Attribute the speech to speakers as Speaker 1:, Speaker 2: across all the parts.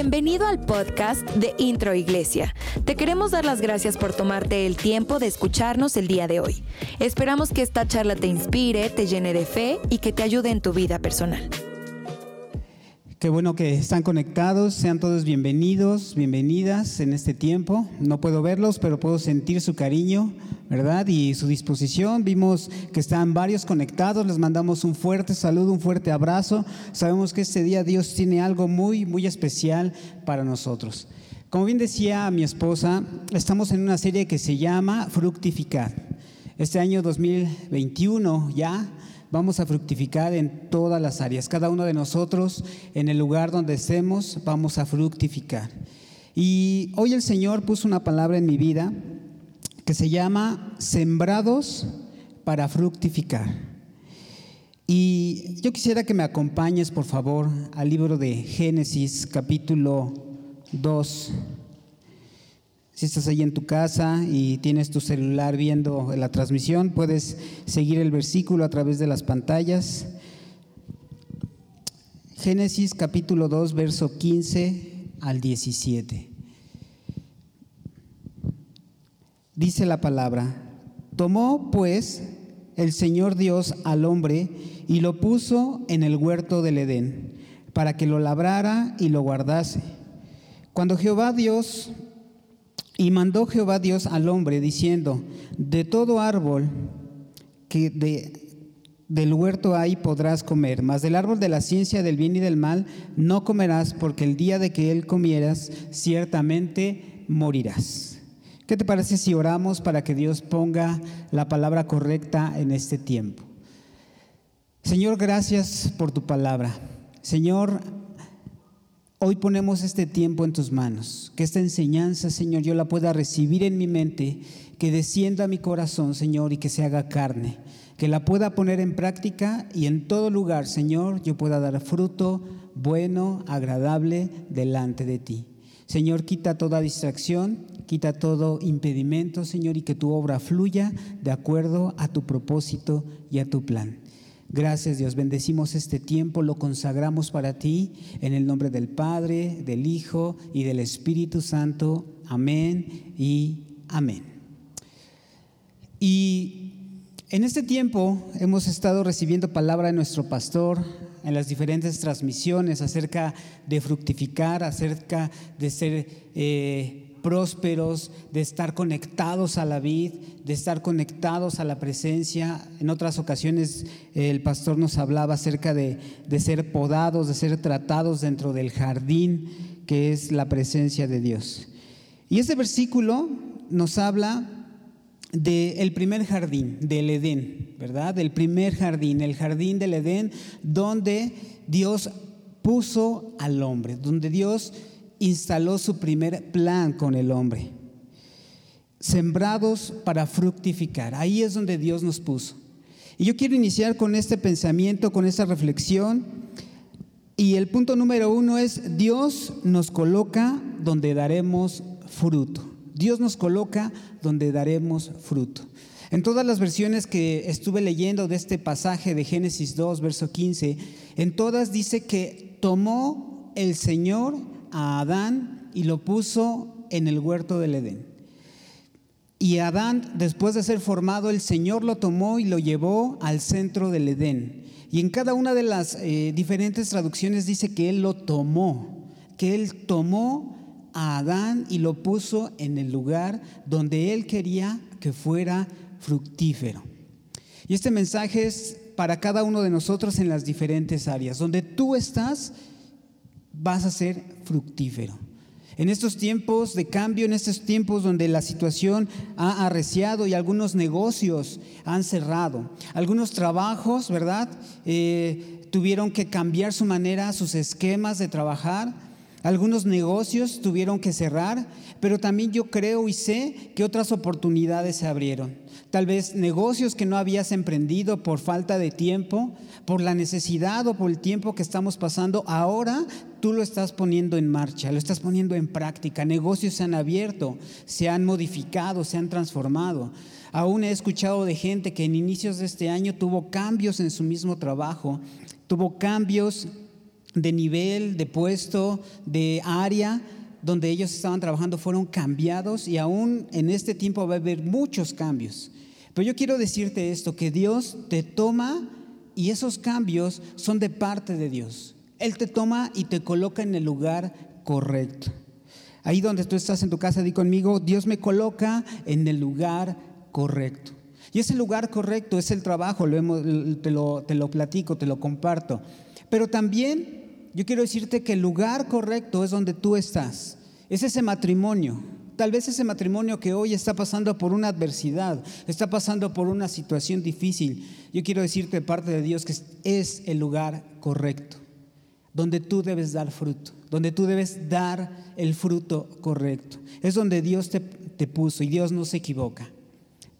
Speaker 1: Bienvenido al podcast de Intro Iglesia. Te queremos dar las gracias por tomarte el tiempo de escucharnos el día de hoy. Esperamos que esta charla te inspire, te llene de fe y que te ayude en tu vida personal.
Speaker 2: Qué bueno que están conectados, sean todos bienvenidos, bienvenidas en este tiempo. No puedo verlos, pero puedo sentir su cariño, ¿verdad? Y su disposición. Vimos que están varios conectados, les mandamos un fuerte saludo, un fuerte abrazo. Sabemos que este día Dios tiene algo muy, muy especial para nosotros. Como bien decía mi esposa, estamos en una serie que se llama Fructificar. Este año 2021 ya vamos a fructificar en todas las áreas. Cada uno de nosotros, en el lugar donde estemos, vamos a fructificar. Y hoy el Señor puso una palabra en mi vida que se llama sembrados para fructificar. Y yo quisiera que me acompañes, por favor, al libro de Génesis capítulo 2. Si estás ahí en tu casa y tienes tu celular viendo la transmisión, puedes seguir el versículo a través de las pantallas. Génesis capítulo 2, verso 15 al 17. Dice la palabra, tomó pues el Señor Dios al hombre y lo puso en el huerto del Edén, para que lo labrara y lo guardase. Cuando Jehová Dios y mandó Jehová Dios al hombre diciendo, de todo árbol que del huerto hay podrás comer, mas del árbol de la ciencia del bien y del mal no comerás, porque el día de que él comieras, ciertamente morirás. ¿Qué te parece si oramos para que Dios ponga la palabra correcta en este tiempo? Señor, gracias por tu palabra. Señor, Hoy ponemos este tiempo en tus manos, que esta enseñanza, Señor, yo la pueda recibir en mi mente, que descienda a mi corazón, Señor, y que se haga carne, que la pueda poner en práctica y en todo lugar, Señor, yo pueda dar fruto bueno, agradable delante de ti. Señor, quita toda distracción, quita todo impedimento, Señor, y que tu obra fluya de acuerdo a tu propósito y a tu plan. Gracias Dios, bendecimos este tiempo, lo consagramos para ti en el nombre del Padre, del Hijo y del Espíritu Santo. Amén y amén. Y en este tiempo hemos estado recibiendo palabra de nuestro pastor en las diferentes transmisiones acerca de fructificar, acerca de ser... Eh, prósperos, de estar conectados a la vid, de estar conectados a la presencia. En otras ocasiones el pastor nos hablaba acerca de, de ser podados, de ser tratados dentro del jardín que es la presencia de Dios. Y este versículo nos habla del primer jardín, del Edén, ¿verdad? Del primer jardín, el jardín del Edén, donde Dios puso al hombre, donde Dios instaló su primer plan con el hombre. Sembrados para fructificar. Ahí es donde Dios nos puso. Y yo quiero iniciar con este pensamiento, con esta reflexión. Y el punto número uno es, Dios nos coloca donde daremos fruto. Dios nos coloca donde daremos fruto. En todas las versiones que estuve leyendo de este pasaje de Génesis 2, verso 15, en todas dice que tomó el Señor a Adán y lo puso en el huerto del Edén. Y Adán, después de ser formado, el Señor lo tomó y lo llevó al centro del Edén. Y en cada una de las eh, diferentes traducciones dice que Él lo tomó, que Él tomó a Adán y lo puso en el lugar donde Él quería que fuera fructífero. Y este mensaje es para cada uno de nosotros en las diferentes áreas. Donde tú estás, vas a ser fructífero. En estos tiempos de cambio, en estos tiempos donde la situación ha arreciado y algunos negocios han cerrado, algunos trabajos, ¿verdad? Eh, tuvieron que cambiar su manera, sus esquemas de trabajar, algunos negocios tuvieron que cerrar, pero también yo creo y sé que otras oportunidades se abrieron. Tal vez negocios que no habías emprendido por falta de tiempo, por la necesidad o por el tiempo que estamos pasando, ahora tú lo estás poniendo en marcha, lo estás poniendo en práctica. Negocios se han abierto, se han modificado, se han transformado. Aún he escuchado de gente que en inicios de este año tuvo cambios en su mismo trabajo, tuvo cambios de nivel, de puesto, de área donde ellos estaban trabajando fueron cambiados y aún en este tiempo va a haber muchos cambios. Pero yo quiero decirte esto, que Dios te toma y esos cambios son de parte de Dios. Él te toma y te coloca en el lugar correcto. Ahí donde tú estás en tu casa, di conmigo, Dios me coloca en el lugar correcto. Y ese lugar correcto es el trabajo, te, lo, te lo platico, te lo comparto. Pero también yo quiero decirte que el lugar correcto es donde tú estás. Es ese matrimonio. Tal vez ese matrimonio que hoy está pasando por una adversidad, está pasando por una situación difícil. Yo quiero decirte de parte de Dios que es el lugar correcto, donde tú debes dar fruto, donde tú debes dar el fruto correcto. Es donde Dios te, te puso y Dios no se equivoca.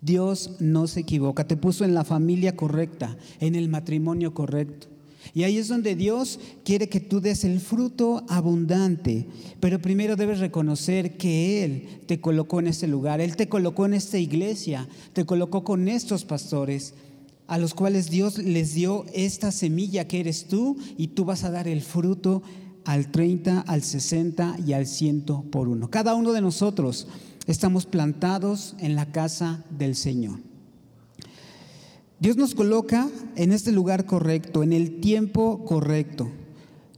Speaker 2: Dios no se equivoca, te puso en la familia correcta, en el matrimonio correcto. Y ahí es donde Dios quiere que tú des el fruto abundante. Pero primero debes reconocer que Él te colocó en este lugar, Él te colocó en esta iglesia, te colocó con estos pastores a los cuales Dios les dio esta semilla que eres tú y tú vas a dar el fruto al 30, al 60 y al 100 por uno. Cada uno de nosotros estamos plantados en la casa del Señor. Dios nos coloca en este lugar correcto, en el tiempo correcto.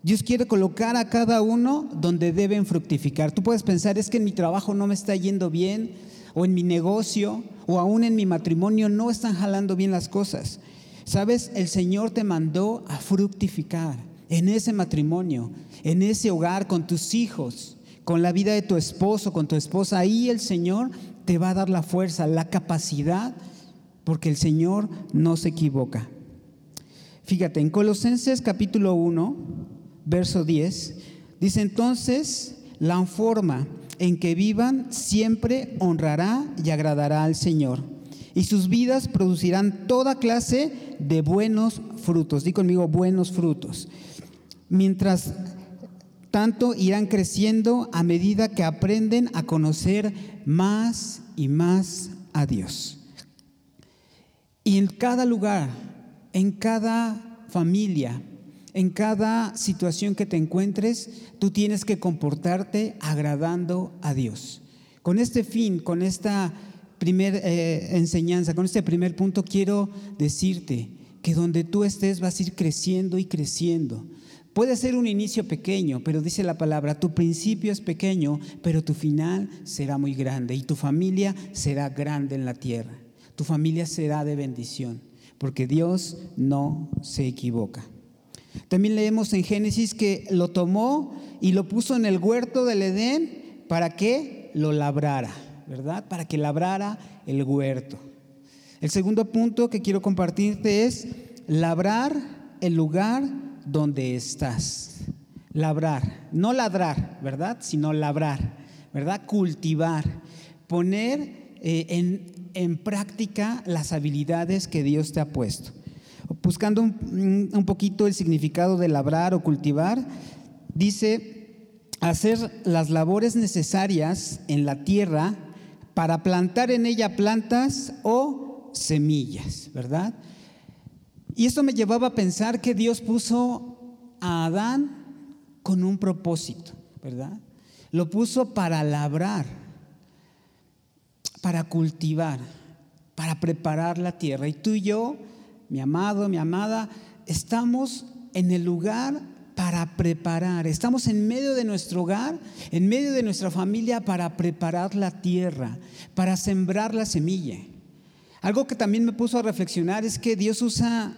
Speaker 2: Dios quiere colocar a cada uno donde deben fructificar. Tú puedes pensar, es que en mi trabajo no me está yendo bien, o en mi negocio, o aún en mi matrimonio no están jalando bien las cosas. Sabes, el Señor te mandó a fructificar en ese matrimonio, en ese hogar, con tus hijos, con la vida de tu esposo, con tu esposa. Ahí el Señor te va a dar la fuerza, la capacidad porque el Señor no se equivoca. Fíjate, en Colosenses capítulo 1, verso 10, dice entonces, la forma en que vivan siempre honrará y agradará al Señor, y sus vidas producirán toda clase de buenos frutos. Di conmigo, buenos frutos. Mientras tanto irán creciendo a medida que aprenden a conocer más y más a Dios. Y en cada lugar, en cada familia, en cada situación que te encuentres, tú tienes que comportarte agradando a Dios. Con este fin, con esta primera eh, enseñanza, con este primer punto, quiero decirte que donde tú estés vas a ir creciendo y creciendo. Puede ser un inicio pequeño, pero dice la palabra, tu principio es pequeño, pero tu final será muy grande y tu familia será grande en la tierra tu familia será de bendición, porque Dios no se equivoca. También leemos en Génesis que lo tomó y lo puso en el huerto del Edén para que lo labrara, ¿verdad? Para que labrara el huerto. El segundo punto que quiero compartirte es labrar el lugar donde estás. Labrar, no ladrar, ¿verdad? Sino labrar, ¿verdad? Cultivar, poner eh, en, en práctica las habilidades que Dios te ha puesto. Buscando un, poquito el significado de labrar o cultivar, dice hacer las labores necesarias en la tierra para plantar en ella plantas o semillas, ¿verdad? Y esto me llevaba a pensar que Dios puso a Adán con un propósito, ¿verdad? Lo puso para labrar para cultivar, para preparar la tierra. Y tú y yo, mi amado, mi amada, estamos en el lugar para preparar. Estamos en medio de nuestro hogar, en medio de nuestra familia para preparar la tierra, para sembrar la semilla. Algo que también me puso a reflexionar es que Dios usa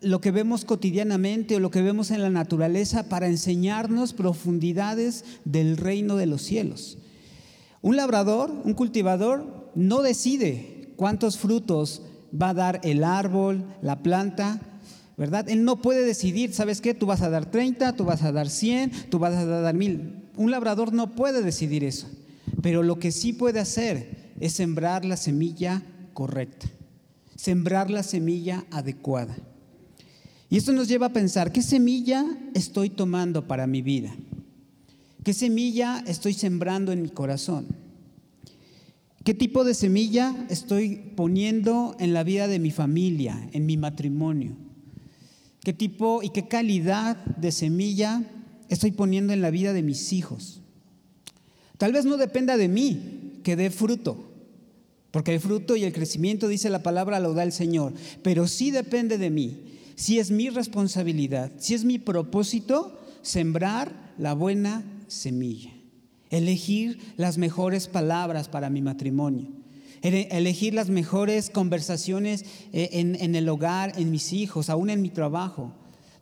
Speaker 2: lo que vemos cotidianamente o lo que vemos en la naturaleza para enseñarnos profundidades del reino de los cielos. Un labrador, un cultivador, no decide cuántos frutos va a dar el árbol, la planta, ¿verdad? Él no puede decidir, ¿sabes qué? Tú vas a dar 30, tú vas a dar 100, tú vas a dar mil. Un labrador no puede decidir eso, pero lo que sí puede hacer es sembrar la semilla correcta, sembrar la semilla adecuada. Y esto nos lleva a pensar, ¿qué semilla estoy tomando para mi vida? ¿Qué semilla estoy sembrando en mi corazón? ¿Qué tipo de semilla estoy poniendo en la vida de mi familia, en mi matrimonio? ¿Qué tipo y qué calidad de semilla estoy poniendo en la vida de mis hijos? Tal vez no dependa de mí que dé fruto, porque el fruto y el crecimiento, dice la palabra, lo da el Señor, pero sí depende de mí. Si es mi responsabilidad, si es mi propósito, sembrar la buena semilla, elegir las mejores palabras para mi matrimonio, elegir las mejores conversaciones eh, en, en el hogar, en mis hijos, aún en mi trabajo,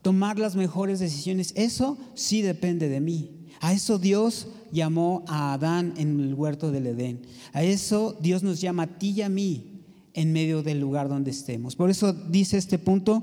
Speaker 2: tomar las mejores decisiones, eso sí depende de mí. A eso Dios llamó a Adán en el huerto del Edén. A eso Dios nos llama a ti y a mí en medio del lugar donde estemos. Por eso dice este punto,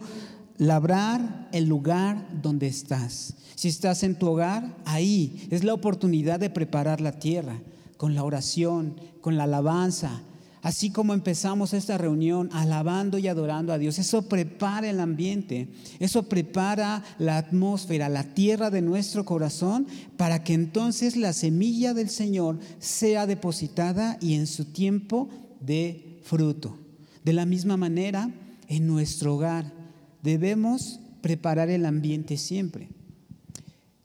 Speaker 2: labrar el lugar donde estás. Si estás en tu hogar, ahí es la oportunidad de preparar la tierra con la oración, con la alabanza, Así como empezamos esta reunión alabando y adorando a Dios, eso prepara el ambiente, eso prepara la atmósfera, la tierra de nuestro corazón, para que entonces la semilla del Señor sea depositada y en su tiempo dé fruto. De la misma manera, en nuestro hogar debemos preparar el ambiente siempre.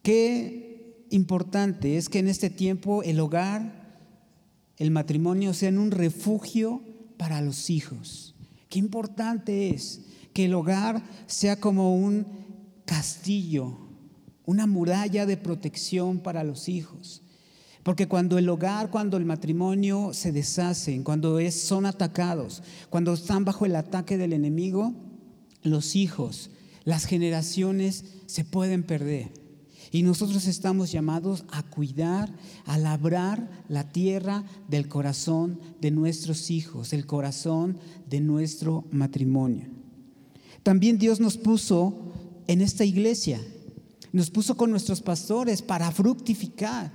Speaker 2: Qué importante es que en este tiempo el hogar el matrimonio sea un refugio para los hijos. Qué importante es que el hogar sea como un castillo, una muralla de protección para los hijos. Porque cuando el hogar, cuando el matrimonio se deshacen, cuando es, son atacados, cuando están bajo el ataque del enemigo, los hijos, las generaciones se pueden perder. Y nosotros estamos llamados a cuidar, a labrar la tierra del corazón de nuestros hijos, el corazón de nuestro matrimonio. También Dios nos puso en esta iglesia, nos puso con nuestros pastores para fructificar,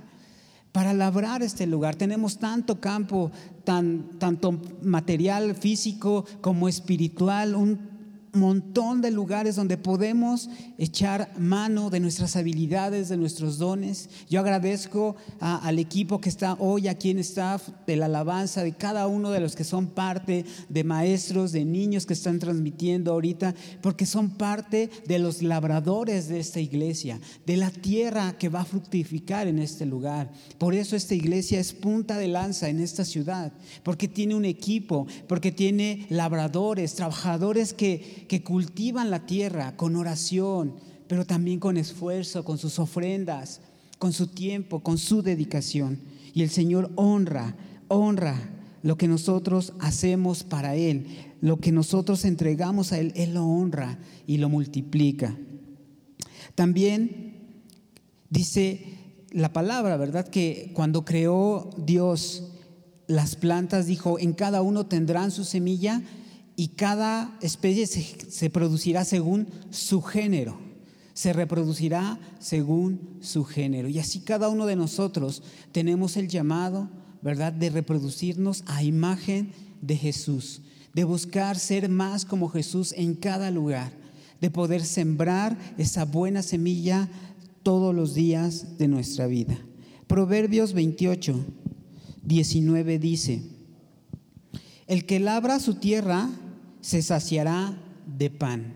Speaker 2: para labrar este lugar. Tenemos tanto campo, tan, tanto material físico como espiritual, un montón de lugares donde podemos echar mano de nuestras habilidades, de nuestros dones. Yo agradezco al equipo que está hoy aquí en staff, de la alabanza, de cada uno de los que son parte, de maestros, de niños que están transmitiendo ahorita, porque son parte de los labradores de esta iglesia, de la tierra que va a fructificar en este lugar. Por eso esta iglesia es punta de lanza en esta ciudad, porque tiene un equipo, porque tiene labradores, trabajadores que que cultivan la tierra con oración, pero también con esfuerzo, con sus ofrendas, con su tiempo, con su dedicación. Y el Señor honra, honra lo que nosotros hacemos para Él, lo que nosotros entregamos a Él, Él lo honra y lo multiplica. También dice la palabra, ¿verdad? Que cuando creó Dios las plantas, dijo, en cada uno tendrán su semilla y cada especie se, producirá según su género, se reproducirá según su género. Y así cada uno de nosotros tenemos el llamado, ¿verdad?, de reproducirnos a imagen de Jesús, de buscar ser más como Jesús en cada lugar, de poder sembrar esa buena semilla todos los días de nuestra vida. Proverbios 28, 19 dice, el que labra su tierra se saciará de pan.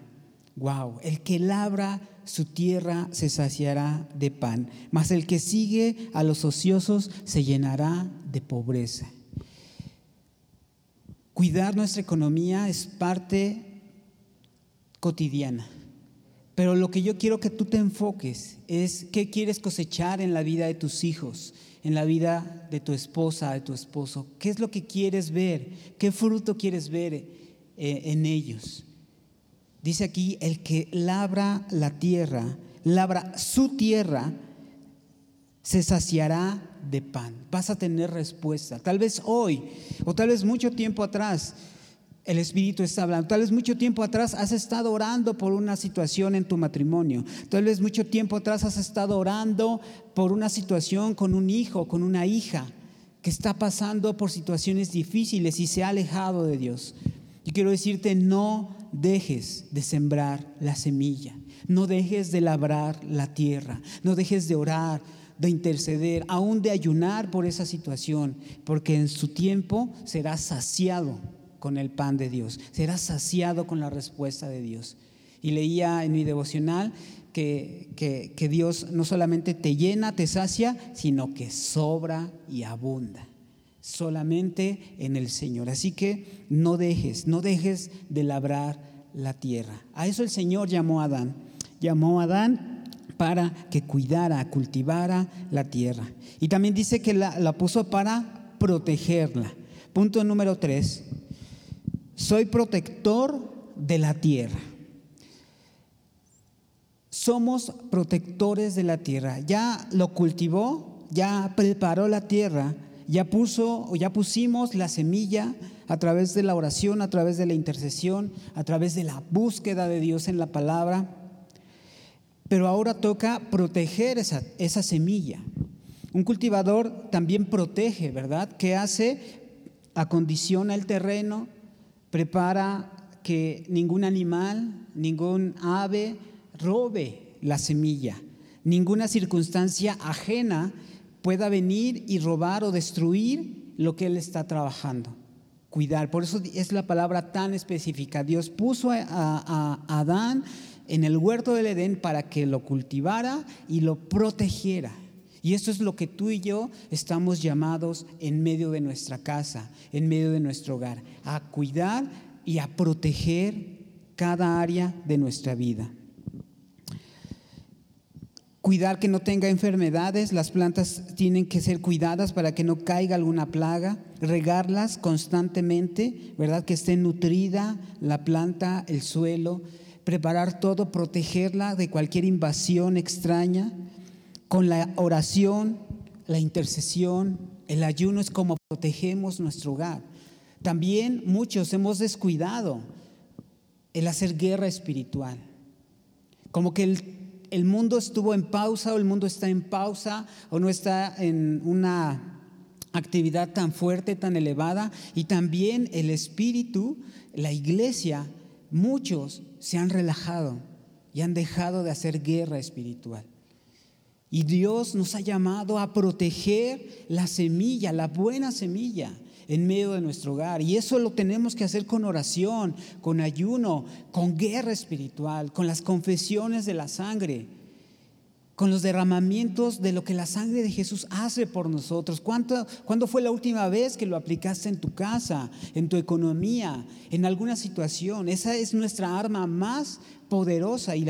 Speaker 2: Wow, el que labra su tierra se saciará de pan, mas el que sigue a los ociosos se llenará de pobreza. Cuidar nuestra economía es parte cotidiana. Pero lo que yo quiero que tú te enfoques es qué quieres cosechar en la vida de tus hijos, en la vida de tu esposa, de tu esposo. ¿Qué es lo que quieres ver? ¿Qué fruto quieres ver? Eh, en ellos. Dice aquí, el que labra la tierra, labra su tierra, se saciará de pan. Vas a tener respuesta. Tal vez hoy, o tal vez mucho tiempo atrás, el Espíritu está hablando. Tal vez mucho tiempo atrás has estado orando por una situación en tu matrimonio. Tal vez mucho tiempo atrás has estado orando por una situación con un hijo, con una hija que está pasando por situaciones difíciles y se ha alejado de Dios. Y quiero decirte, no dejes de sembrar la semilla, no dejes de labrar la tierra, no dejes de orar, de interceder, aún de ayunar por esa situación, porque en su tiempo serás saciado con el pan de Dios, serás saciado con la respuesta de Dios. Y leía en mi devocional que, que, Dios no solamente te llena, te sacia, sino que sobra y abunda. Solamente en el Señor. Así que no dejes, no dejes de labrar la tierra. A eso el Señor llamó a Adán. Llamó a Adán para que cuidara, cultivara la tierra. Y también dice que la, la puso para protegerla. Punto número tres. Soy protector de la tierra. Somos protectores de la tierra. Ya lo cultivó, ya preparó la tierra, ya puso o ya pusimos la semilla a través de la oración, a través de la intercesión, a través de la búsqueda de Dios en la palabra. Pero ahora toca proteger esa, esa semilla. Un cultivador también protege, ¿verdad? ¿Qué hace? Acondiciona el terreno, prepara que ningún animal, ningún ave robe la semilla, ninguna circunstancia ajena pueda venir y robar o destruir lo que él está trabajando. Cuidar, por eso es la palabra tan específica. Dios puso a, Adán en el huerto del Edén para que lo cultivara y lo protegiera. Y eso es lo que tú y yo estamos llamados en medio de nuestra casa, en medio de nuestro hogar, a cuidar y a proteger cada área de nuestra vida. Cuidar que no tenga enfermedades, las plantas tienen que ser cuidadas para que no caiga alguna plaga, regarlas constantemente, ¿verdad? Que esté nutrida la planta, el suelo, preparar todo, protegerla de cualquier invasión extraña. Con la oración, la intercesión, el ayuno es como protegemos nuestro hogar. También muchos hemos descuidado el hacer guerra espiritual. Como que el, mundo estuvo en pausa o el mundo está en pausa o no está en una actividad tan fuerte, tan elevada. Y también el espíritu, la iglesia, muchos se han relajado y han dejado de hacer guerra espiritual. Y Dios nos ha llamado a proteger la semilla, la buena semilla en medio de nuestro hogar. Y eso lo tenemos que hacer con oración, con ayuno, con guerra espiritual, con las confesiones de la sangre, con los derramamientos de lo que la sangre de Jesús hace por nosotros. ¿Cuánto, ¿Cuándo fue la última vez que lo aplicaste en tu casa, en tu economía, en alguna situación? Esa es nuestra arma más poderosa y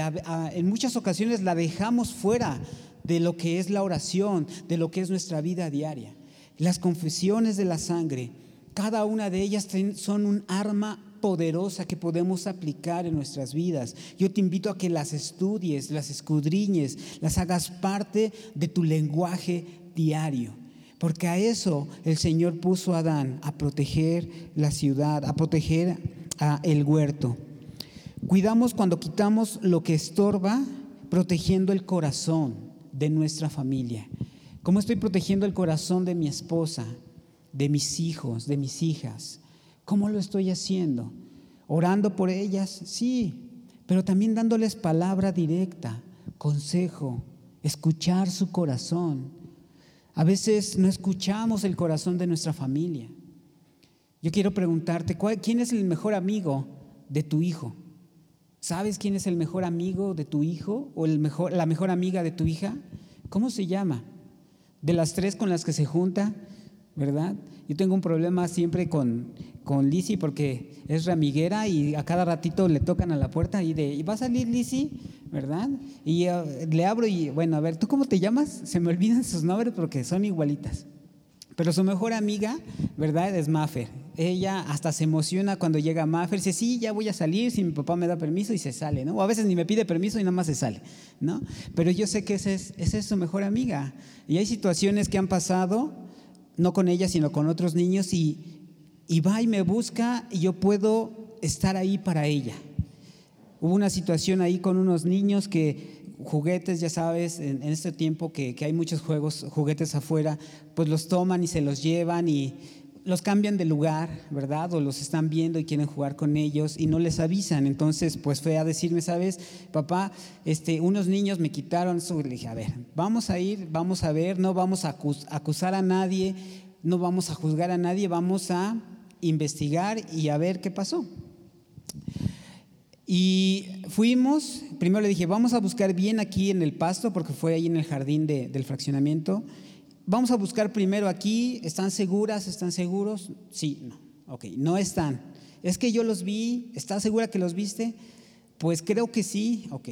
Speaker 2: en muchas ocasiones la dejamos fuera de lo que es la oración, de lo que es nuestra vida diaria. Las confesiones de la sangre, cada una de ellas son un arma poderosa que podemos aplicar en nuestras vidas. Yo te invito a que las estudies, las escudriñes, las hagas parte de tu lenguaje diario. Porque a eso el Señor puso a Adán, a proteger la ciudad, a proteger a el huerto. Cuidamos cuando quitamos lo que estorba, protegiendo el corazón de nuestra familia. ¿Cómo estoy protegiendo el corazón de mi esposa, de mis hijos, de mis hijas? ¿Cómo lo estoy haciendo? ¿Orando por ellas? Sí, pero también dándoles palabra directa, consejo, escuchar su corazón. A veces no escuchamos el corazón de nuestra familia. Yo quiero preguntarte, ¿quién es el mejor amigo de tu hijo? ¿Sabes quién es el mejor amigo de tu hijo o la mejor amiga de tu hija? ¿Cómo se llama? De las tres con las que se junta, ¿verdad? Yo tengo un problema siempre con, con Lizzie porque es ramiguera y a cada ratito le tocan a la puerta y de, ¿y va a salir Lizzie? ¿Verdad? Y eh, le abro y, bueno, a ver, ¿tú cómo te llamas? Se me olvidan sus nombres porque son igualitas. Pero su mejor amiga, ¿verdad? Es Maffer. Ella hasta se emociona cuando llega Maffer, dice, sí, ya voy a salir, si mi papá me da permiso y se sale, ¿no? O a veces ni me pide permiso y nada más se sale, ¿no? Pero yo sé que esa es, es su mejor amiga. Y hay situaciones que han pasado, no con ella, sino con otros niños, y, y va y me busca y yo puedo estar ahí para ella. Hubo una situación ahí con unos niños que juguetes, ya sabes, en, este tiempo que, hay muchos juegos, juguetes afuera, pues los toman y se los llevan y los cambian de lugar, ¿verdad? O los están viendo y quieren jugar con ellos y no les avisan. Entonces, pues fue a decirme, ¿sabes? Papá, este, unos niños me quitaron eso. Le dije, a ver, vamos a ir, vamos a ver, no vamos a acusar a nadie, no vamos a juzgar a nadie, vamos a investigar y a ver qué pasó. Y fuimos, primero le dije, vamos a buscar bien aquí en el pasto, porque fue ahí en el jardín del fraccionamiento. Vamos a buscar primero aquí, ¿están seguras? ¿Están seguros? Sí, no. Ok, no están. Es que yo los vi, ¿estás segura que los viste? Pues creo que sí, ok.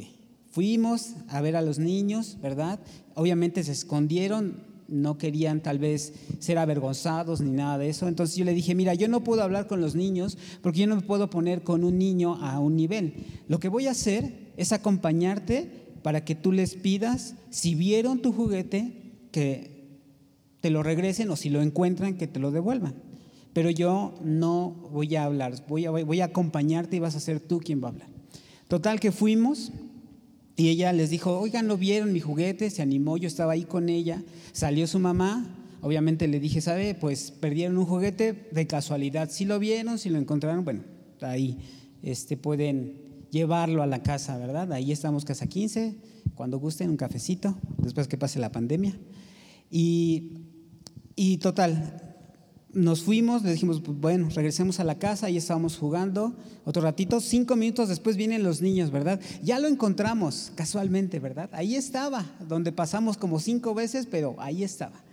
Speaker 2: Fuimos a ver a los niños, ¿verdad? Obviamente se escondieron, no querían tal vez ser avergonzados ni nada de eso. Entonces yo le dije, mira, yo no puedo hablar con los niños porque yo no me puedo poner con un niño a un nivel. Lo que voy a hacer es acompañarte para que tú les pidas, si vieron tu juguete, que te lo regresen o si lo encuentran, que te lo devuelvan. Pero yo no voy a hablar, voy a, voy a acompañarte y vas a ser tú quien va a hablar. Total que fuimos, y ella les dijo, oigan, ¿lo vieron mi juguete? Se animó, yo estaba ahí con ella. Salió su mamá, obviamente le dije, ¿sabe? Pues perdieron un juguete de casualidad. Si lo vieron, si lo encontraron, bueno, ahí este, pueden llevarlo a la casa, ¿verdad? Ahí estamos casa 15, cuando gusten, un cafecito, después que pase la pandemia. Y, y total, nos fuimos, le dijimos, pues, bueno, regresemos a la casa, y estábamos jugando otro ratito, cinco minutos después vienen los niños, ¿verdad? Ya lo encontramos casualmente, ¿verdad? Ahí estaba, donde pasamos como cinco veces, pero ahí estaba.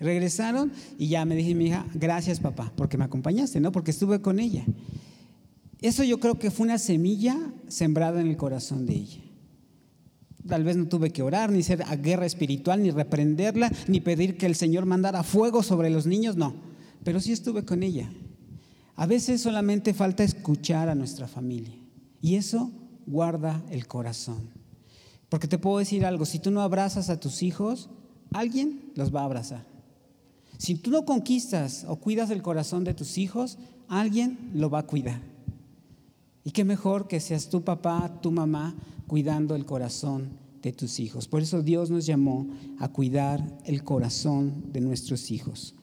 Speaker 2: Regresaron y ya me dije mi hija, gracias papá, porque me acompañaste, ¿no? Porque estuve con ella. Eso yo creo que fue una semilla sembrada en el corazón de ella. Tal vez no tuve que orar, ni ser a guerra espiritual, ni reprenderla, ni pedir que el Señor mandara fuego sobre los niños, no pero sí estuve con ella. A veces solamente falta escuchar a nuestra familia y eso guarda el corazón. Porque te puedo decir algo, si tú no abrazas a tus hijos, alguien los va a abrazar. Si tú no conquistas o cuidas el corazón de tus hijos, alguien lo va a cuidar. Y qué mejor que seas tu papá, tu mamá, cuidando el corazón de tus hijos. Por eso Dios nos llamó a cuidar el corazón de nuestros hijos.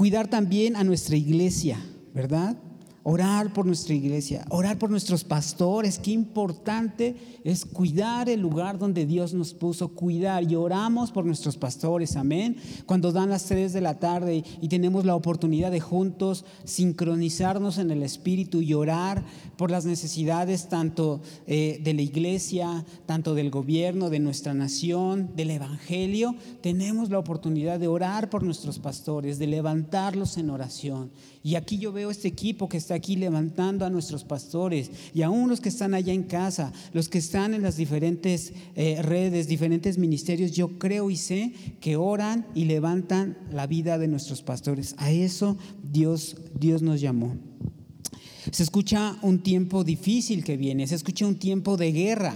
Speaker 2: Cuidar también a nuestra iglesia, ¿verdad? Orar por nuestra iglesia, orar por nuestros pastores. Qué importante es cuidar el lugar donde Dios nos puso, cuidar. Y oramos por nuestros pastores, amén. Cuando dan las tres de la tarde y tenemos la oportunidad de juntos sincronizarnos en el Espíritu y orar por las necesidades tanto eh, de la iglesia, tanto del gobierno, de nuestra nación, del Evangelio, tenemos la oportunidad de orar por nuestros pastores, de levantarlos en oración. Y aquí yo veo este equipo que está aquí levantando a nuestros pastores y aún los que están allá en casa, los que están en las diferentes eh, redes, diferentes ministerios, yo creo y sé que oran y levantan la vida de nuestros pastores. A eso Dios, Dios nos llamó. Se escucha un tiempo difícil que viene, se escucha un tiempo de guerra.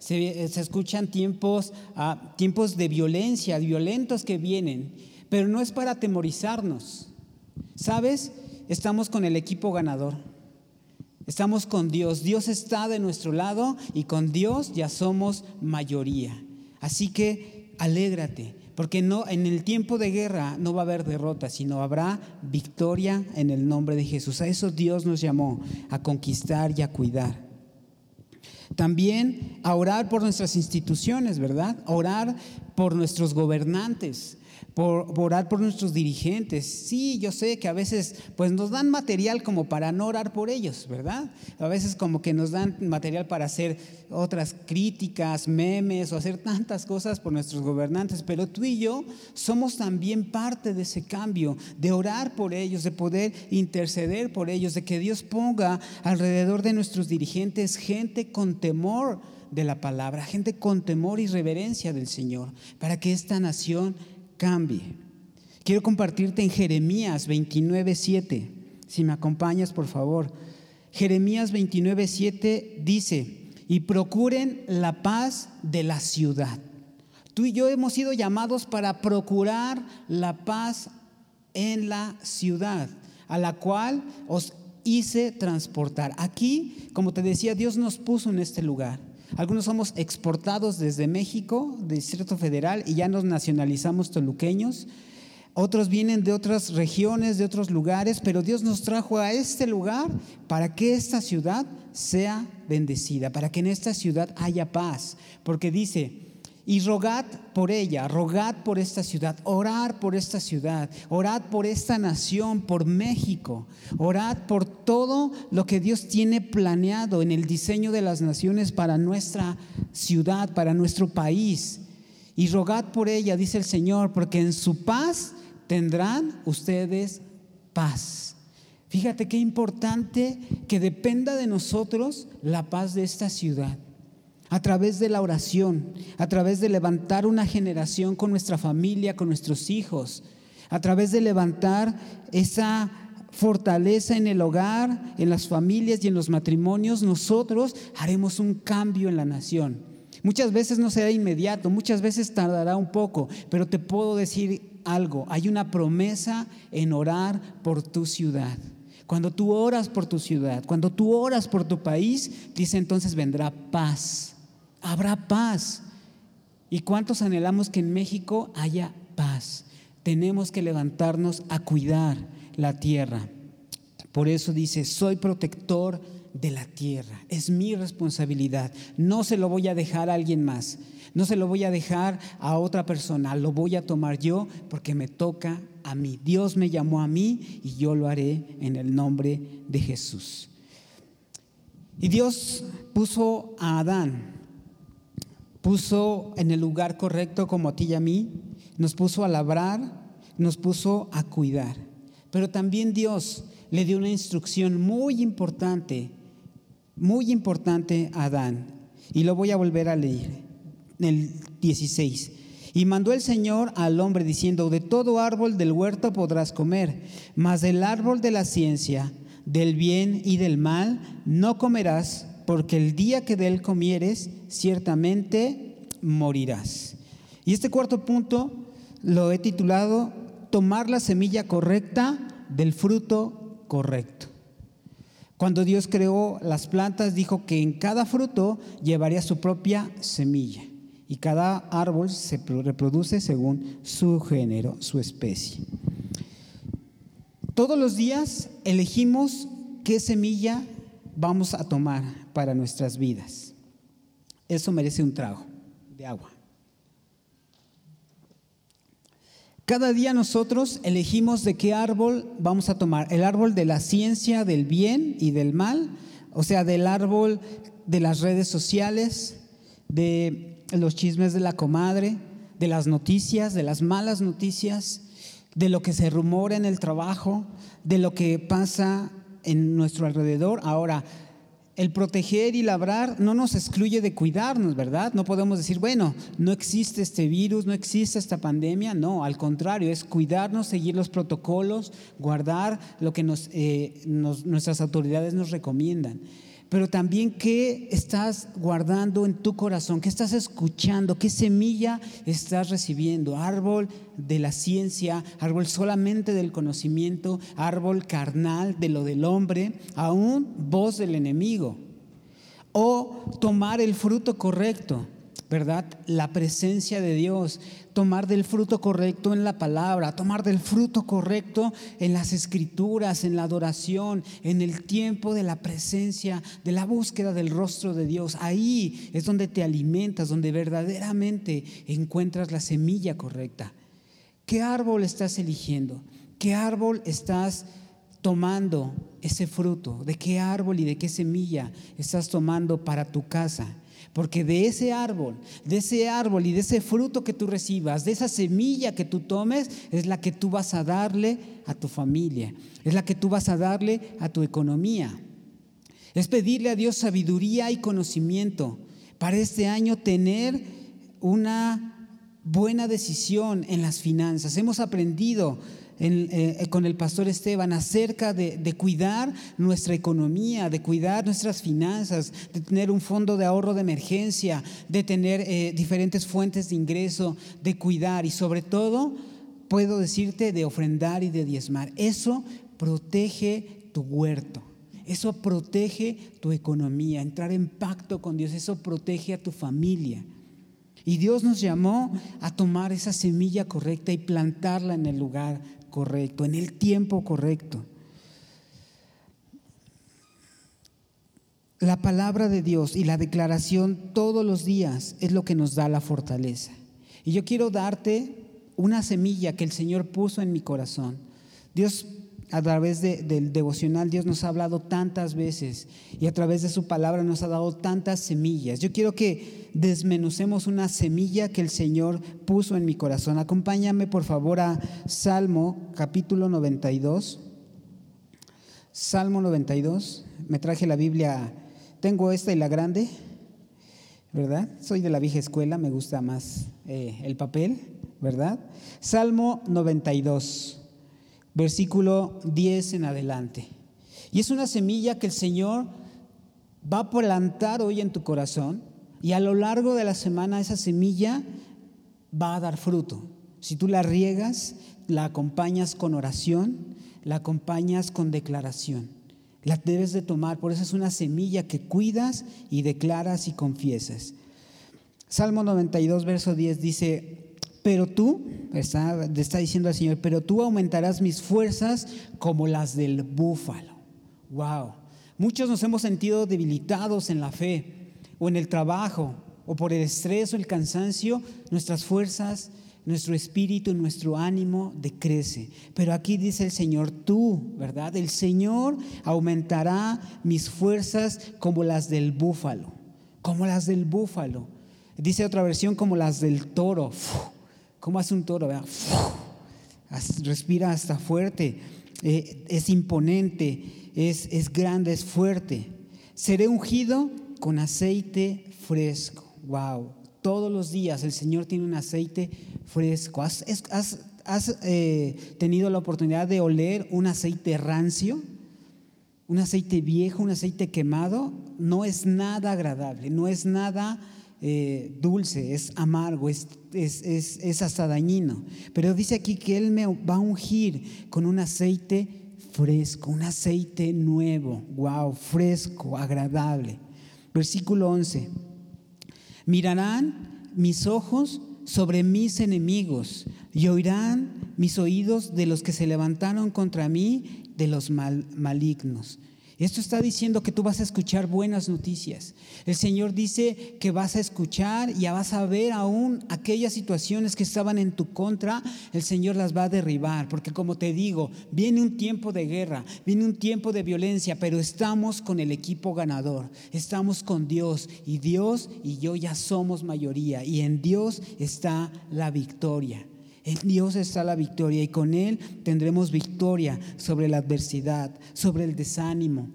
Speaker 2: Se, escuchan tiempos, ah, tiempos de violencia, violentos que vienen, pero no es para atemorizarnos. ¿Sabes? Estamos con el equipo ganador. Estamos con Dios. Dios está de nuestro lado y con Dios ya somos mayoría. Así que alégrate, porque no en el tiempo de guerra no va a haber derrota, sino habrá victoria en el nombre de Jesús. A eso Dios nos llamó, a conquistar y a cuidar. También a orar por nuestras instituciones, ¿verdad? orar por nuestros gobernantes por, orar por nuestros dirigentes. Sí, yo sé que a veces pues nos dan material como para no orar por ellos, ¿verdad? A veces como que nos dan material para hacer otras críticas, memes o hacer tantas cosas por nuestros gobernantes, pero tú y yo somos también parte de ese cambio, de orar por ellos, de poder interceder por ellos, de que Dios ponga alrededor de nuestros dirigentes gente con temor de la palabra, gente con temor y reverencia del Señor, para que esta nación cambie. Quiero compartirte en Jeremías 29, 7. Si me acompañas, por favor. Jeremías 29, 7 dice, y procuren la paz de la ciudad. Tú y yo hemos sido llamados para procurar la paz en la ciudad, a la cual os hice transportar. Aquí, como te decía, Dios nos puso en este lugar. Algunos somos exportados desde México, Distrito Federal, y ya nos nacionalizamos toluqueños. Otros vienen de otras regiones, de otros lugares, pero Dios nos trajo a este lugar para que esta ciudad sea bendecida, para que en esta ciudad haya paz. Porque dice, y rogad por ella, rogad por esta ciudad, orad por esta ciudad, orad por esta nación, por México, orad por todo lo que Dios tiene planeado en el diseño de las naciones para nuestra ciudad, para nuestro país. Y rogad por ella, dice el Señor, porque en su paz tendrán ustedes paz. Fíjate qué importante que dependa de nosotros la paz de esta ciudad a través de la oración, a través de levantar una generación con nuestra familia, con nuestros hijos, a través de levantar esa fortaleza en el hogar, en las familias y en los matrimonios, nosotros haremos un cambio en la nación. Muchas veces no será inmediato, muchas veces tardará un poco, pero te puedo decir algo, hay una promesa en orar por tu ciudad. Cuando tú oras por tu ciudad, cuando tú oras por tu país, dice entonces vendrá paz habrá paz. ¿Y cuántos anhelamos que en México haya paz? Tenemos que levantarnos a cuidar la tierra. Por eso dice, soy protector de la tierra. Es mi responsabilidad. No se lo voy a dejar a alguien más. No se lo voy a dejar a otra persona. Lo voy a tomar yo porque me toca a mí. Dios me llamó a mí y yo lo haré en el nombre de Jesús. Y Dios puso a Adán puso en el lugar correcto como a ti y a mí, nos puso a labrar, nos puso a cuidar. Pero también Dios le dio una instrucción muy importante, muy importante a Adán. Y lo voy a volver a leer, el 16. Y mandó el Señor al hombre diciendo, de todo árbol del huerto podrás comer, mas del árbol de la ciencia, del bien y del mal, no comerás porque el día que de él comieres, ciertamente morirás. Y este cuarto punto lo he titulado Tomar la semilla correcta del fruto correcto. Cuando Dios creó las plantas, dijo que en cada fruto llevaría su propia semilla. Y cada árbol se reproduce según su género, su especie. Todos los días elegimos qué semilla vamos a tomar para nuestras vidas. Eso merece un trago de agua. Cada día nosotros elegimos de qué árbol vamos a tomar. El árbol de la ciencia del bien y del mal, o sea, del árbol de las redes sociales, de los chismes de la comadre, de las noticias, de las malas noticias, de lo que se rumora en el trabajo, de lo que pasa en nuestro alrededor. Ahora, el proteger y labrar no nos excluye de cuidarnos, ¿verdad? No podemos decir, bueno, no existe este virus, no existe esta pandemia. No, al contrario, es cuidarnos, seguir los protocolos, guardar lo que eh, nuestras autoridades nos recomiendan pero también qué estás guardando en tu corazón, qué estás escuchando, qué semilla estás recibiendo. Árbol de la ciencia, árbol solamente del conocimiento, árbol carnal de lo del hombre, aún voz del enemigo. O tomar el fruto correcto ¿verdad? La presencia de Dios, tomar del fruto correcto en la palabra, tomar del fruto correcto en las escrituras, en la adoración, en el tiempo de la presencia, de la búsqueda del rostro de Dios. Ahí es donde te alimentas, donde verdaderamente encuentras la semilla correcta. ¿Qué árbol estás eligiendo? ¿Qué árbol estás tomando ese fruto? ¿De qué árbol y de qué semilla estás tomando para tu casa? Porque de ese árbol, de ese árbol y de ese fruto que tú recibas, de esa semilla que tú tomes, es la que tú vas a darle a tu familia, es la que tú vas a darle a tu economía. Es pedirle a Dios sabiduría y conocimiento para este año tener una buena decisión en las finanzas. Hemos aprendido eh, con el pastor Esteban acerca de, cuidar nuestra economía, de cuidar nuestras finanzas, de tener un fondo de ahorro de emergencia, de tener eh, diferentes fuentes de ingreso, de cuidar y sobre todo, puedo decirte, de ofrendar y de diezmar. Eso protege tu huerto. Eso protege tu economía, entrar en pacto con Dios, eso protege a tu familia. Y Dios nos llamó a tomar esa semilla correcta y plantarla en el lugar correcto, en el tiempo correcto. La palabra de Dios y la declaración todos los días es lo que nos da la fortaleza. Y yo quiero darte una semilla que el Señor puso en mi corazón. Dios a través del devocional Dios nos ha hablado tantas veces y a través de su palabra nos ha dado tantas semillas. Yo quiero que desmenucemos una semilla que el Señor puso en mi corazón. Acompáñame por favor a Salmo capítulo 92. Salmo 92. Me traje la Biblia, tengo esta y la grande, ¿verdad? Soy de la vieja escuela, me gusta más eh, el papel, ¿verdad? Salmo 92 versículo 10 en adelante. Y es una semilla que el Señor va a plantar hoy en tu corazón y a lo largo de la semana esa semilla va a dar fruto. Si tú la riegas, la acompañas con oración, la acompañas con declaración. La debes de tomar, por eso es una semilla que cuidas y declaras y confiesas. Salmo 92, verso 10 dice, pero tú, está, está diciendo al Señor, pero tú aumentarás mis fuerzas como las del búfalo. Wow. Muchos nos hemos sentido debilitados en la fe o en el trabajo o por el estrés o el cansancio, nuestras fuerzas, nuestro espíritu, nuestro ánimo decrece. Pero aquí dice el Señor, tú, ¿verdad? El Señor aumentará mis fuerzas como las del búfalo, como las del búfalo. Dice otra versión como las del toro. ¿Cómo hace un toro? Respira hasta fuerte, eh, es imponente, es, es grande, es fuerte. Seré ungido con aceite fresco. Wow. Todos los días el Señor tiene un aceite fresco. ¿Has, eh, tenido la oportunidad de oler un aceite rancio? Un aceite viejo, un aceite quemado. No es nada agradable, no es nada eh, dulce, es amargo, es, es, hasta dañino. Pero dice aquí que Él me va a ungir con un aceite fresco, un aceite nuevo, wow, fresco, agradable. Versículo 11. Mirarán mis ojos sobre mis enemigos y oirán mis oídos de los que se levantaron contra mí, de los malignos. Esto está diciendo que tú vas a escuchar buenas noticias. El Señor dice que vas a escuchar y vas a ver aún aquellas situaciones que estaban en tu contra, el Señor las va a derribar. Porque como te digo, viene un tiempo de guerra, viene un tiempo de violencia, pero estamos con el equipo ganador, estamos con Dios y Dios y yo ya somos mayoría y en Dios está la victoria. En Dios está la victoria y con Él tendremos victoria sobre la adversidad, sobre el desánimo,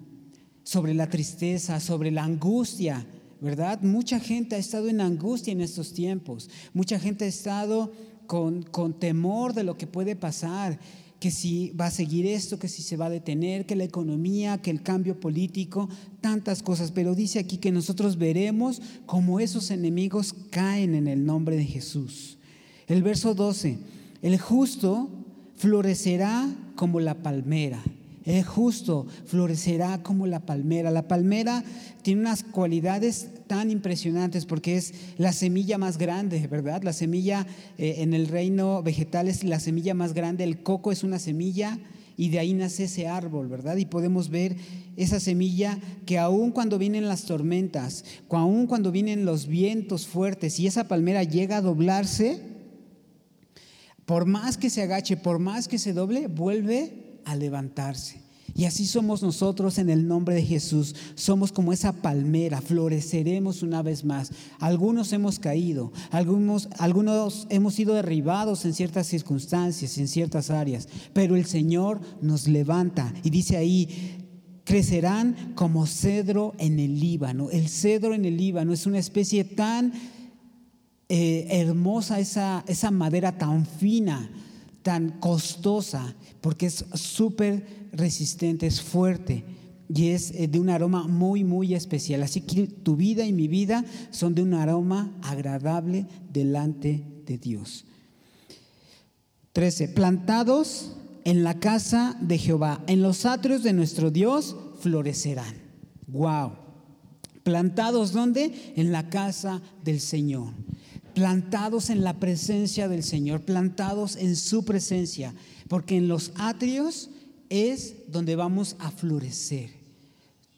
Speaker 2: sobre la tristeza, sobre la angustia, ¿verdad? Mucha gente ha estado en angustia en estos tiempos, mucha gente ha estado con, con temor de lo que puede pasar, que si va a seguir esto, que si se va a detener, que la economía, que el cambio político, tantas cosas. Pero dice aquí que nosotros veremos cómo esos enemigos caen en el nombre de Jesús. El verso 12, el justo florecerá como la palmera. El justo florecerá como la palmera. La palmera tiene unas cualidades tan impresionantes porque es la semilla más grande, ¿verdad? La semilla eh, en el reino vegetal es la semilla más grande. El coco es una semilla y de ahí nace ese árbol, ¿verdad? Y podemos ver esa semilla que aun cuando vienen las tormentas, aun cuando vienen los vientos fuertes y esa palmera llega a doblarse, por más que se agache, por más que se doble, vuelve a levantarse. Y así somos nosotros en el nombre de Jesús. Somos como esa palmera, floreceremos una vez más. Algunos hemos caído, algunos, algunos hemos sido derribados en ciertas circunstancias, en ciertas áreas, pero el Señor nos levanta y dice ahí, crecerán como cedro en el Líbano. El cedro en el Líbano es una especie tan eh, hermosa esa, esa madera tan fina, tan costosa, porque es súper resistente, es fuerte y es eh, de un aroma muy, muy especial. Así que tu vida y mi vida son de un aroma agradable delante de Dios. 13. Plantados en la casa de Jehová, en los atrios de nuestro Dios florecerán. Wow. Plantados ¿dónde? En la casa del Señor plantados en la presencia del Señor, plantados en su presencia, porque en los atrios es donde vamos a florecer.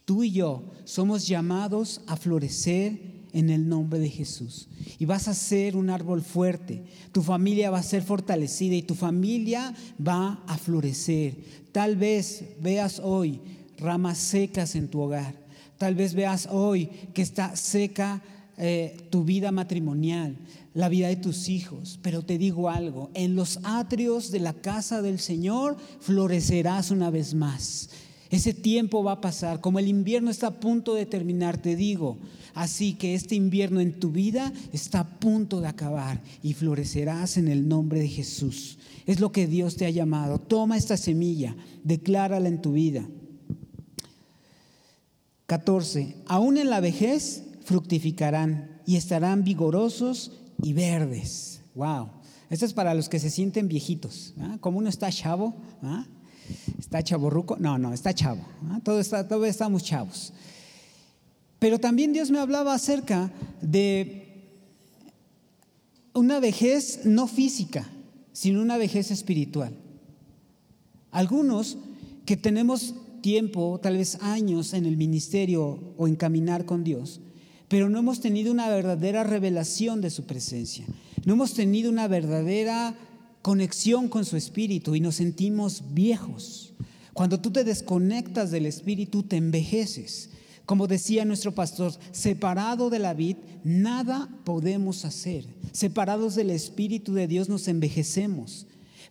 Speaker 2: Tú y yo somos llamados a florecer en el nombre de Jesús. Y vas a ser un árbol fuerte. Tu familia va a ser fortalecida y tu familia va a florecer. Tal vez veas hoy ramas secas en tu hogar. Tal vez veas hoy que está seca eh, tu vida matrimonial, la vida de tus hijos. Pero te digo algo, en los atrios de la casa del Señor florecerás una vez más. Ese tiempo va a pasar, como el invierno está a punto de terminar, te digo, así que este invierno en tu vida está a punto de acabar y florecerás en el nombre de Jesús. Es lo que Dios te ha llamado. Toma esta semilla, declárala en tu vida. 14. Aún en la vejez fructificarán y estarán vigorosos y verdes. Wow. Esto es para los que se sienten viejitos. Como uno está chavo, está chaborruco. No, no, está chavo. Todo está, todos estamos chavos. Pero también Dios me hablaba acerca de una vejez no física, sino una vejez espiritual. Algunos que tenemos tiempo, tal vez años en el ministerio o en caminar con Dios, pero no hemos tenido una verdadera revelación de su presencia. No hemos tenido una verdadera conexión con su espíritu y nos sentimos viejos. Cuando tú te desconectas del espíritu, te envejeces. Como decía nuestro pastor, separado de la vid, nada podemos hacer. Separados del espíritu de Dios, nos envejecemos.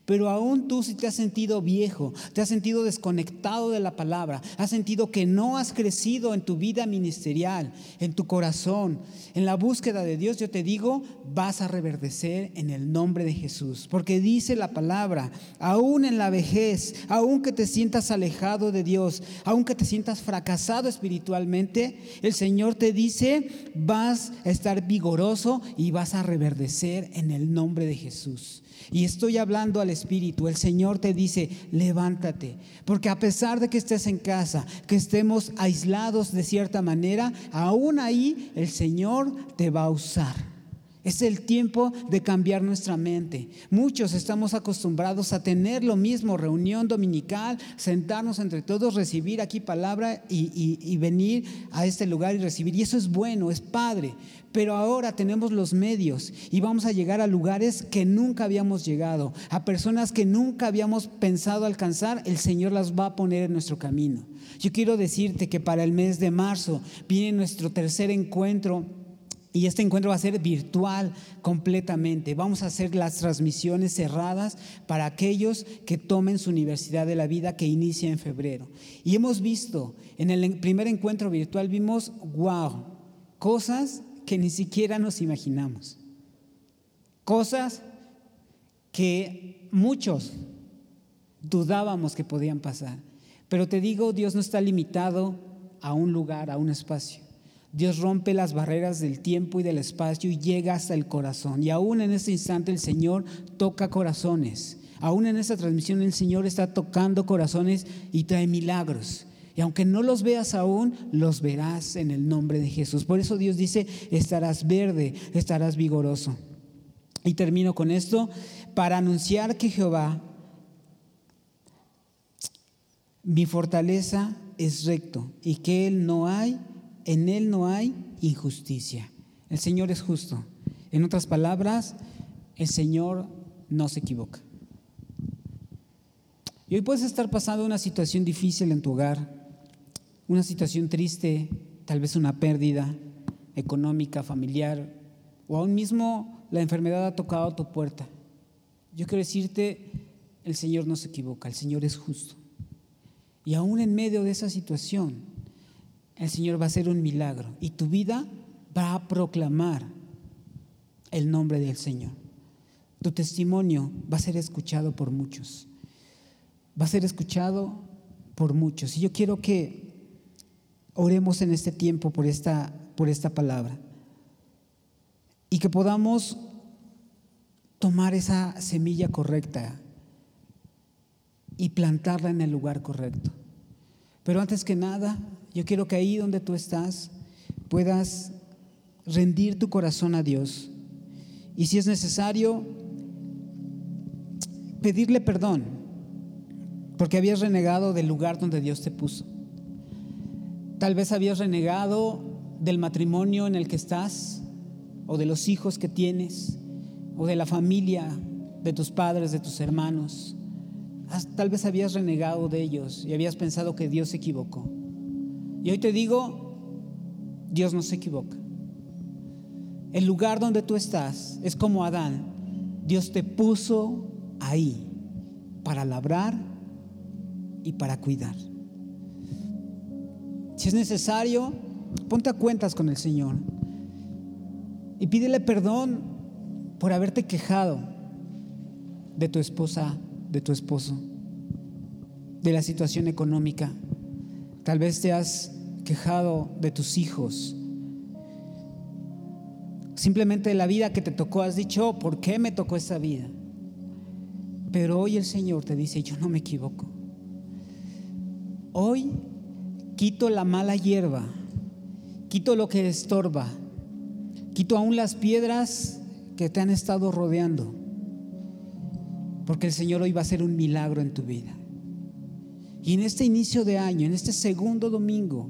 Speaker 2: Pero aún tú si te has sentido viejo, te has sentido desconectado de la palabra, has sentido que no has crecido en tu vida ministerial, en tu corazón, en la búsqueda de Dios, yo te digo, vas a reverdecer en el nombre de Jesús. Porque dice la palabra, aún en la vejez, aún que te sientas alejado de Dios, aún que te sientas fracasado espiritualmente, el Señor te dice, vas a estar vigoroso y vas a reverdecer en el nombre de Jesús. Y estoy hablando al Espíritu. El Señor te dice, levántate. Porque a pesar de que estés en casa, que estemos aislados de cierta manera, aún ahí el Señor te va a usar. Es el tiempo de cambiar nuestra mente. Muchos estamos acostumbrados a tener lo mismo, reunión dominical, sentarnos entre todos, recibir aquí palabra y, venir a este lugar y recibir. Y eso es bueno, es padre. Pero ahora tenemos los medios y vamos a llegar a lugares que nunca habíamos llegado, a personas que nunca habíamos pensado alcanzar, el Señor las va a poner en nuestro camino. Yo quiero decirte que para el mes de marzo viene nuestro tercer encuentro y este encuentro va a ser virtual completamente. Vamos a hacer las transmisiones cerradas para aquellos que tomen su Universidad de la Vida que inicia en febrero. Y hemos visto, en el primer encuentro virtual vimos, wow, cosas que ni siquiera nos imaginamos. Cosas que muchos dudábamos que podían pasar. Pero te digo, Dios no está limitado a un lugar, a un espacio. Dios rompe las barreras del tiempo y del espacio y llega hasta el corazón. Y aún en este instante el Señor toca corazones. Aún en esta transmisión el Señor está tocando corazones y trae milagros. Y aunque no los veas aún, los verás en el nombre de Jesús. Por eso Dios dice, estarás verde, estarás vigoroso. Y termino con esto, para anunciar que Jehová, mi fortaleza es recto y que Él no hay, en Él no hay injusticia. El Señor es justo. En otras palabras, el Señor no se equivoca. Y hoy puedes estar pasando una situación difícil en tu hogar, una situación triste, tal vez una pérdida económica, familiar, o aún mismo la enfermedad ha tocado tu puerta. Yo quiero decirte, el Señor no se equivoca, el Señor es justo. Y aún en medio de esa situación, el Señor va a hacer un milagro y tu vida va a proclamar el nombre del Señor. Tu testimonio va a ser escuchado por muchos. Va a ser escuchado por muchos. Y yo quiero que oremos en este tiempo por esta, por esta palabra y que podamos tomar esa semilla correcta y plantarla en el lugar correcto. Pero antes que nada, yo quiero que ahí donde tú estás puedas rendir tu corazón a Dios y si es necesario, pedirle perdón porque habías renegado del lugar donde Dios te puso. Tal vez habías renegado del matrimonio en el que estás, o de los hijos que tienes, o de la familia, de tus padres, de tus hermanos. Tal vez habías renegado de ellos y habías pensado que Dios se equivocó. Y hoy te digo, Dios no se equivoca. El lugar donde tú estás es como Adán. Dios te puso ahí para labrar y para cuidar. Si es necesario, ponte a cuentas con el Señor y pídele perdón por haberte quejado de tu esposa, de tu esposo, de la situación económica. Tal vez te has quejado de tus hijos. Simplemente de la vida que te tocó has dicho, oh, ¿por qué me tocó esa vida? Pero hoy el Señor te dice, yo no me equivoco. Hoy quito la mala hierba, quito lo que estorba, quito aún las piedras que te han estado rodeando, porque el Señor hoy va a hacer un milagro en tu vida. Y en este inicio de año, en este segundo domingo,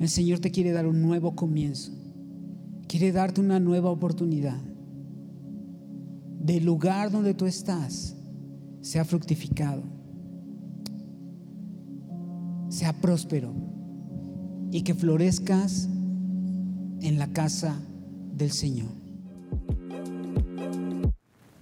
Speaker 2: el Señor te quiere dar un nuevo comienzo, quiere darte una nueva oportunidad. Del lugar donde tú estás, sea fructificado, sea próspero y que florezcas en la casa del Señor.